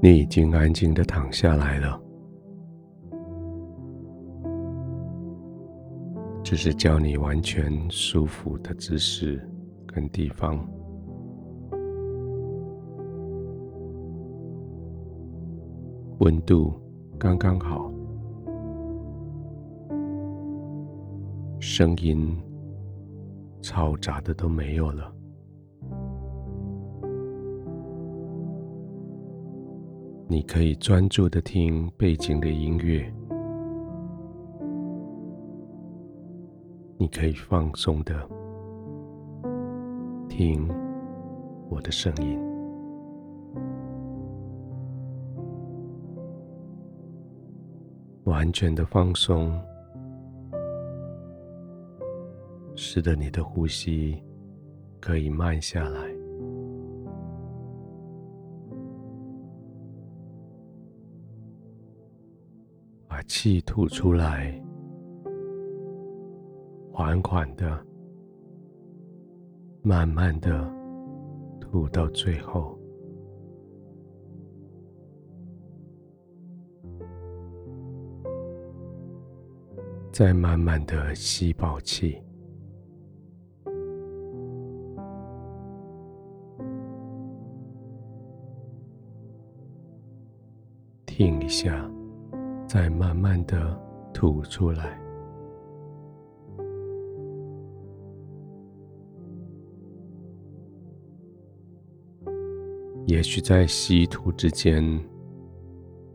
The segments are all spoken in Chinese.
你已经安静的躺下来了，只是叫你完全舒服的姿势跟地方，温度刚刚好，声音嘈杂的都没有了。你可以专注的听背景的音乐，你可以放松的听我的声音，完全的放松，使得你的呼吸可以慢下来。气吐出来，缓缓的、慢慢的吐到最后，再慢慢的吸饱气，停一下。再慢慢的吐出来。也许在吸吐之间，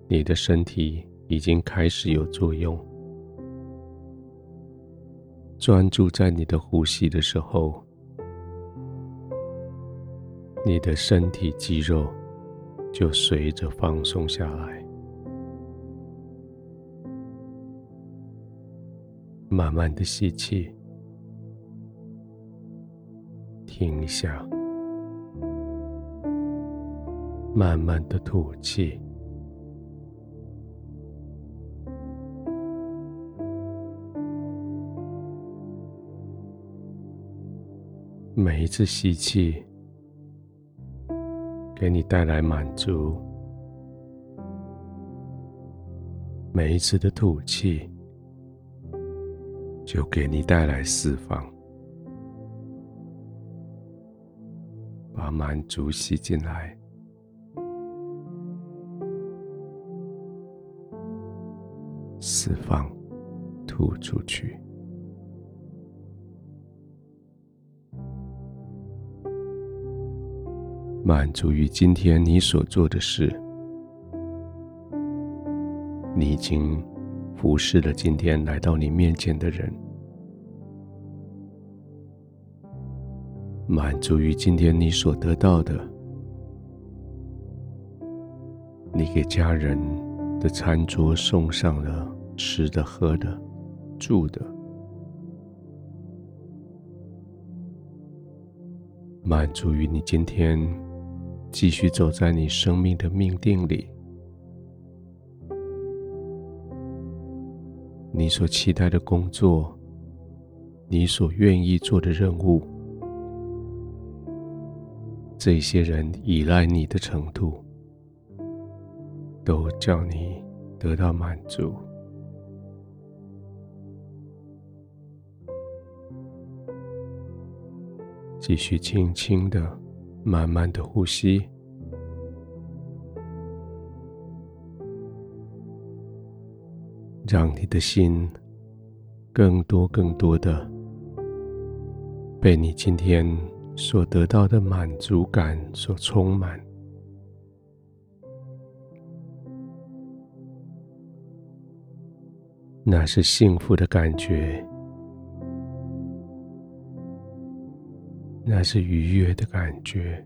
你的身体已经开始有作用。专注在你的呼吸的时候，你的身体肌肉就随着放松下来。慢慢的吸气，停下，慢慢的吐气。每一次吸气，给你带来满足；每一次的吐气，就给你带来释放，把满足吸进来，释放，吐出去。满足于今天你所做的事，你已经。服侍了今天来到你面前的人，满足于今天你所得到的，你给家人的餐桌送上了吃的、喝的、住的，满足于你今天继续走在你生命的命定里。你所期待的工作，你所愿意做的任务，这些人依赖你的程度，都叫你得到满足。继续轻轻的、慢慢的呼吸。让你的心更多、更多的被你今天所得到的满足感所充满，那是幸福的感觉，那是愉悦的感觉。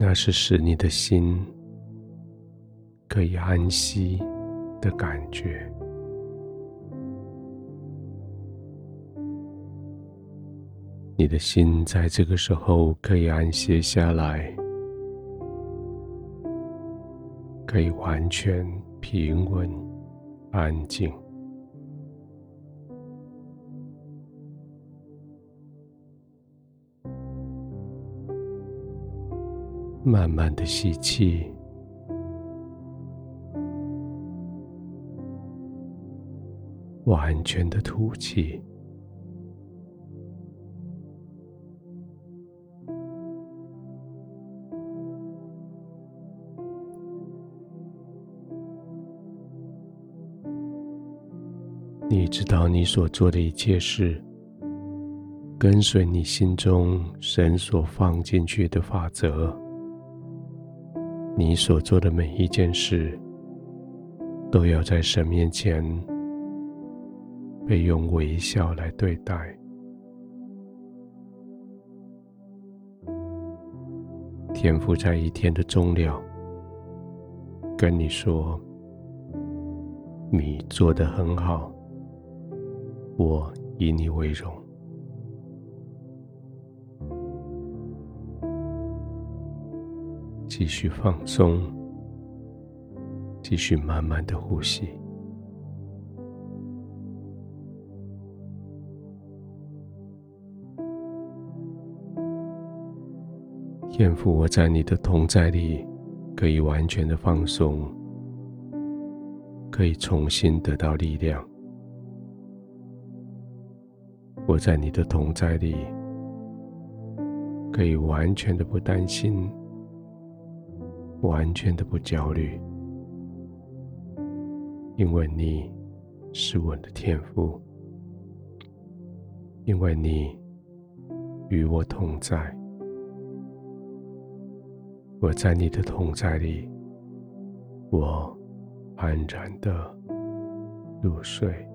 那是使你的心可以安息的感觉。你的心在这个时候可以安歇下来，可以完全平稳、安静。慢慢的吸气，完全的吐气。你知道你所做的一切事，跟随你心中神所放进去的法则。你所做的每一件事，都要在神面前被用微笑来对待。天父在一天的终了，跟你说：“你做得很好。”我以你为荣，继续放松，继续慢慢的呼吸。天父，我在你的同在里，可以完全的放松，可以重新得到力量。我在你的同在里，可以完全的不担心，完全的不焦虑，因为你是我的天赋，因为你与我同在。我在你的同在里，我安然的入睡。